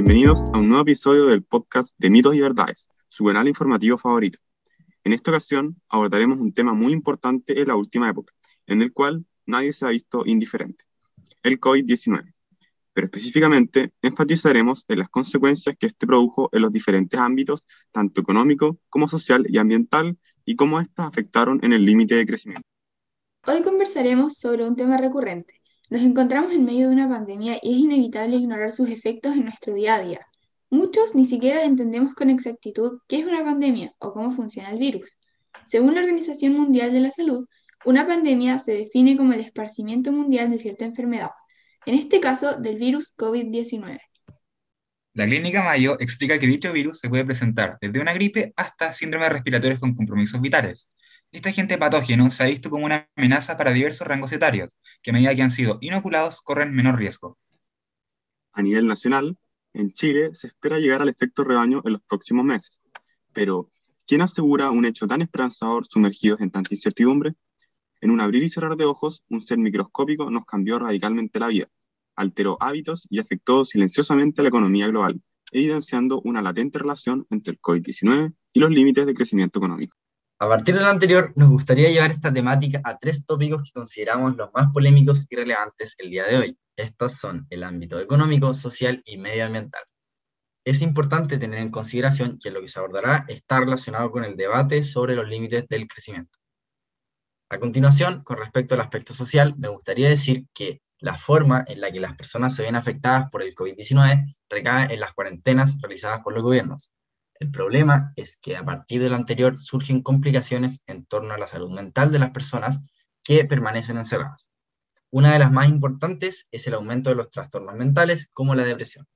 Bienvenidos a un nuevo episodio del podcast de Mitos y Verdades, su canal informativo favorito. En esta ocasión abordaremos un tema muy importante en la última época, en el cual nadie se ha visto indiferente, el COVID-19. Pero específicamente enfatizaremos en las consecuencias que este produjo en los diferentes ámbitos, tanto económico como social y ambiental, y cómo éstas afectaron en el límite de crecimiento. Hoy conversaremos sobre un tema recurrente, nos encontramos en medio de una pandemia y es inevitable ignorar sus efectos en nuestro día a día. Muchos ni siquiera entendemos con exactitud qué es una pandemia o cómo funciona el virus. Según la Organización Mundial de la Salud, una pandemia se define como el esparcimiento mundial de cierta enfermedad, en este caso del virus COVID-19. La clínica Mayo explica que dicho virus se puede presentar desde una gripe hasta síndromes respiratorios con compromisos vitales, este agente patógeno se ha visto como una amenaza para diversos rangos etarios, que a medida que han sido inoculados corren menor riesgo. A nivel nacional, en Chile se espera llegar al efecto rebaño en los próximos meses. Pero, ¿quién asegura un hecho tan esperanzador sumergidos en tanta incertidumbre? En un abrir y cerrar de ojos, un ser microscópico nos cambió radicalmente la vida, alteró hábitos y afectó silenciosamente la economía global, evidenciando una latente relación entre el COVID-19 y los límites de crecimiento económico. A partir de lo anterior, nos gustaría llevar esta temática a tres tópicos que consideramos los más polémicos y relevantes el día de hoy. Estos son el ámbito económico, social y medioambiental. Es importante tener en consideración que lo que se abordará está relacionado con el debate sobre los límites del crecimiento. A continuación, con respecto al aspecto social, me gustaría decir que la forma en la que las personas se ven afectadas por el COVID-19 recae en las cuarentenas realizadas por los gobiernos, el problema es que a partir de lo anterior surgen complicaciones en torno a la salud mental de las personas que permanecen encerradas. Una de las más importantes es el aumento de los trastornos mentales como la depresión.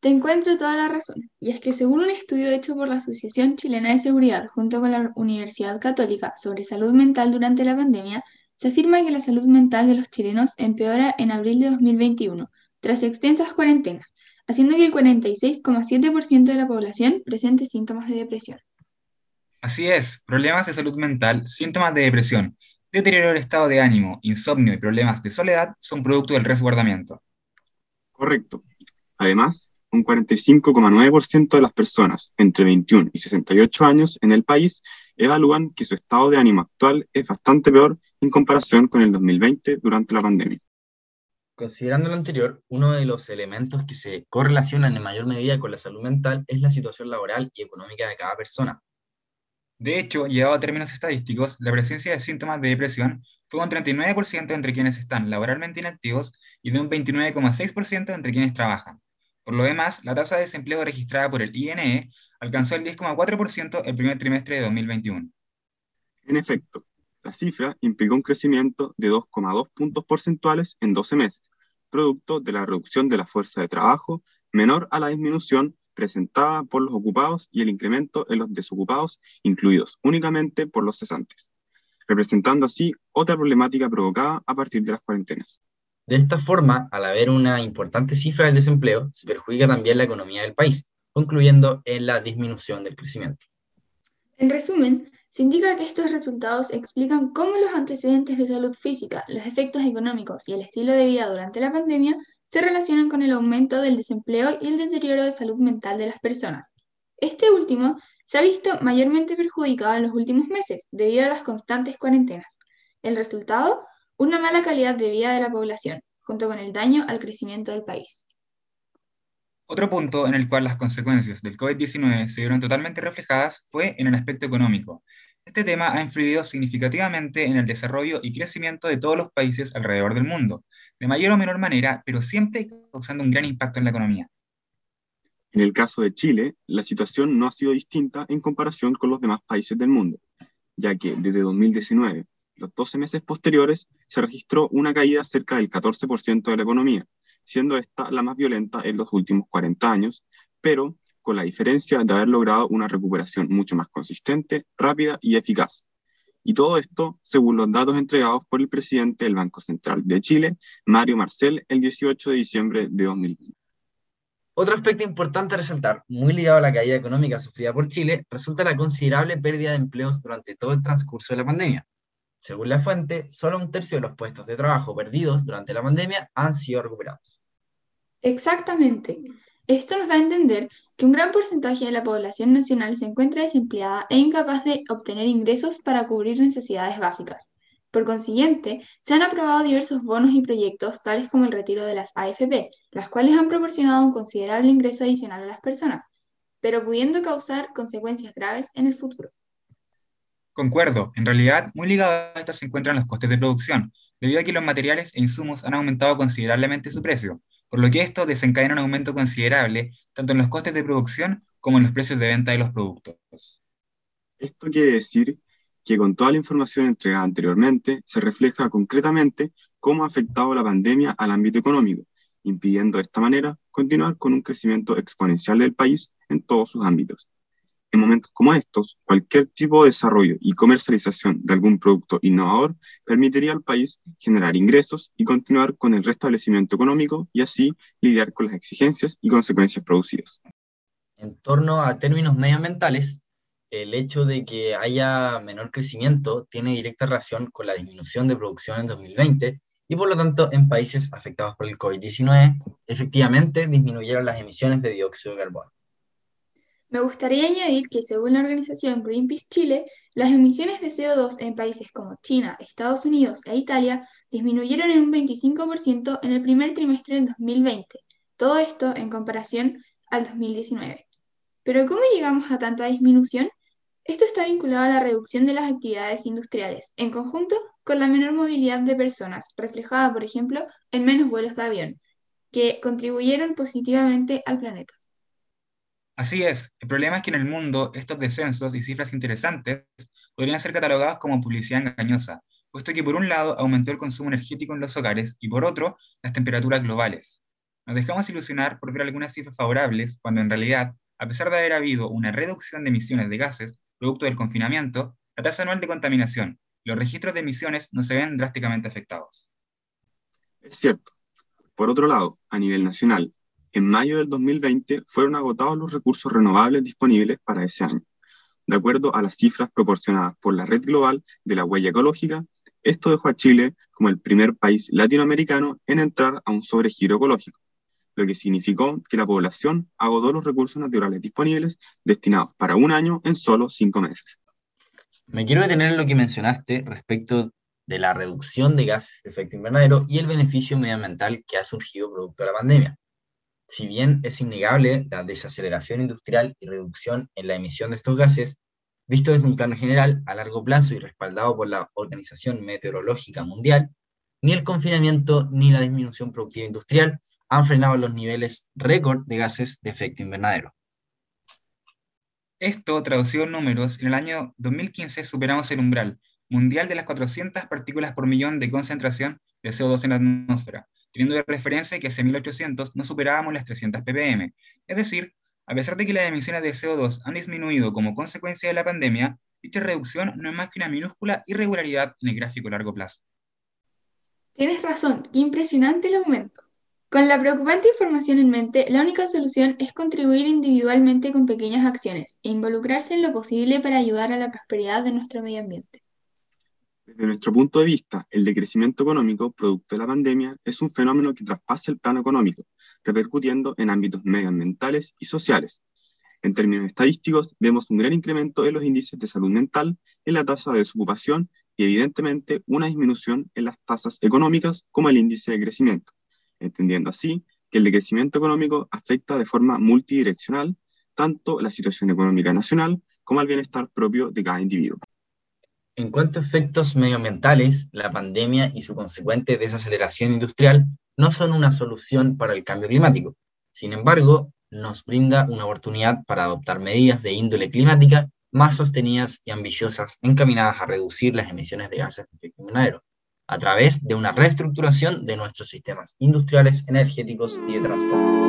Te encuentro toda la razón, y es que según un estudio hecho por la Asociación Chilena de Seguridad junto con la Universidad Católica sobre salud mental durante la pandemia, se afirma que la salud mental de los chilenos empeora en abril de 2021, tras extensas cuarentenas, haciendo que el 46,7% de la población presente síntomas de depresión. Así es, problemas de salud mental, síntomas de depresión, deterioro del estado de ánimo, insomnio y problemas de soledad son producto del resguardamiento. Correcto. Además, un 45,9% de las personas entre 21 y 68 años en el país evalúan que su estado de ánimo actual es bastante peor en comparación con el 2020 durante la pandemia. Considerando lo anterior, uno de los elementos que se correlacionan en mayor medida con la salud mental es la situación laboral y económica de cada persona. De hecho, llegado a términos estadísticos, la presencia de síntomas de depresión fue un 39% entre quienes están laboralmente inactivos y de un 29,6% entre quienes trabajan. Por lo demás, la tasa de desempleo registrada por el INE alcanzó el 10,4% el primer trimestre de 2021. En efecto, la cifra implicó un crecimiento de 2,2 puntos porcentuales en 12 meses, producto de la reducción de la fuerza de trabajo menor a la disminución presentada por los ocupados y el incremento en los desocupados, incluidos únicamente por los cesantes, representando así otra problemática provocada a partir de las cuarentenas. De esta forma, al haber una importante cifra del desempleo, se perjudica también la economía del país, concluyendo en la disminución del crecimiento. En resumen, se indica que estos resultados explican cómo los antecedentes de salud física, los efectos económicos y el estilo de vida durante la pandemia se relacionan con el aumento del desempleo y el deterioro de salud mental de las personas. Este último se ha visto mayormente perjudicado en los últimos meses debido a las constantes cuarentenas. El resultado, una mala calidad de vida de la población, junto con el daño al crecimiento del país. Otro punto en el cual las consecuencias del COVID-19 se vieron totalmente reflejadas fue en el aspecto económico. Este tema ha influido significativamente en el desarrollo y crecimiento de todos los países alrededor del mundo, de mayor o menor manera, pero siempre causando un gran impacto en la economía. En el caso de Chile, la situación no ha sido distinta en comparación con los demás países del mundo, ya que desde 2019, los 12 meses posteriores, se registró una caída cerca del 14% de la economía, siendo esta la más violenta en los últimos 40 años, pero con la diferencia de haber logrado una recuperación mucho más consistente, rápida y eficaz. Y todo esto según los datos entregados por el presidente del Banco Central de Chile, Mario Marcel, el 18 de diciembre de 2020. Otro aspecto importante a resaltar, muy ligado a la caída económica sufrida por Chile, resulta la considerable pérdida de empleos durante todo el transcurso de la pandemia. Según la fuente, solo un tercio de los puestos de trabajo perdidos durante la pandemia han sido recuperados. Exactamente. Esto nos da a entender que un gran porcentaje de la población nacional se encuentra desempleada e incapaz de obtener ingresos para cubrir necesidades básicas. Por consiguiente, se han aprobado diversos bonos y proyectos, tales como el retiro de las AFP, las cuales han proporcionado un considerable ingreso adicional a las personas, pero pudiendo causar consecuencias graves en el futuro. Concuerdo, en realidad, muy ligado a esto se encuentran los costes de producción, debido a que los materiales e insumos han aumentado considerablemente su precio, por lo que esto desencadena un aumento considerable tanto en los costes de producción como en los precios de venta de los productos. Esto quiere decir que con toda la información entregada anteriormente se refleja concretamente cómo ha afectado la pandemia al ámbito económico, impidiendo de esta manera continuar con un crecimiento exponencial del país en todos sus ámbitos. En momentos como estos, cualquier tipo de desarrollo y comercialización de algún producto innovador permitiría al país generar ingresos y continuar con el restablecimiento económico y así lidiar con las exigencias y consecuencias producidas. En torno a términos medioambientales, el hecho de que haya menor crecimiento tiene directa relación con la disminución de producción en 2020 y por lo tanto en países afectados por el COVID-19 efectivamente disminuyeron las emisiones de dióxido de carbono. Me gustaría añadir que según la organización Greenpeace Chile, las emisiones de CO2 en países como China, Estados Unidos e Italia disminuyeron en un 25% en el primer trimestre del 2020, todo esto en comparación al 2019. Pero ¿cómo llegamos a tanta disminución? Esto está vinculado a la reducción de las actividades industriales, en conjunto con la menor movilidad de personas, reflejada, por ejemplo, en menos vuelos de avión, que contribuyeron positivamente al planeta. Así es, el problema es que en el mundo estos descensos y cifras interesantes podrían ser catalogados como publicidad engañosa, puesto que por un lado aumentó el consumo energético en los hogares y por otro las temperaturas globales. Nos dejamos ilusionar por ver algunas cifras favorables cuando en realidad, a pesar de haber habido una reducción de emisiones de gases, producto del confinamiento, la tasa anual de contaminación, los registros de emisiones no se ven drásticamente afectados. Es cierto. Por otro lado, a nivel nacional, en mayo del 2020 fueron agotados los recursos renovables disponibles para ese año. De acuerdo a las cifras proporcionadas por la Red Global de la Huella Ecológica, esto dejó a Chile como el primer país latinoamericano en entrar a un sobregiro ecológico, lo que significó que la población agotó los recursos naturales disponibles destinados para un año en solo cinco meses. Me quiero detener en lo que mencionaste respecto de la reducción de gases de efecto invernadero y el beneficio medioambiental que ha surgido producto de la pandemia. Si bien es innegable la desaceleración industrial y reducción en la emisión de estos gases, visto desde un plano general, a largo plazo y respaldado por la Organización Meteorológica Mundial, ni el confinamiento ni la disminución productiva industrial han frenado los niveles récord de gases de efecto invernadero. Esto, traducido en números, en el año 2015 superamos el umbral mundial de las 400 partículas por millón de concentración de CO2 en la atmósfera, teniendo de referencia que hace 1800 no superábamos las 300 ppm. Es decir, a pesar de que las emisiones de CO2 han disminuido como consecuencia de la pandemia, dicha reducción no es más que una minúscula irregularidad en el gráfico a largo plazo. Tienes razón, qué impresionante el aumento. Con la preocupante información en mente, la única solución es contribuir individualmente con pequeñas acciones e involucrarse en lo posible para ayudar a la prosperidad de nuestro medio ambiente. Desde nuestro punto de vista, el decrecimiento económico producto de la pandemia es un fenómeno que traspasa el plano económico, repercutiendo en ámbitos medioambientales y sociales. En términos estadísticos, vemos un gran incremento en los índices de salud mental, en la tasa de desocupación y evidentemente una disminución en las tasas económicas como el índice de crecimiento, entendiendo así que el decrecimiento económico afecta de forma multidireccional tanto la situación económica nacional como el bienestar propio de cada individuo. En cuanto a efectos medioambientales, la pandemia y su consecuente desaceleración industrial no son una solución para el cambio climático. Sin embargo, nos brinda una oportunidad para adoptar medidas de índole climática más sostenidas y ambiciosas encaminadas a reducir las emisiones de gases de efecto invernadero, a través de una reestructuración de nuestros sistemas industriales, energéticos y de transporte.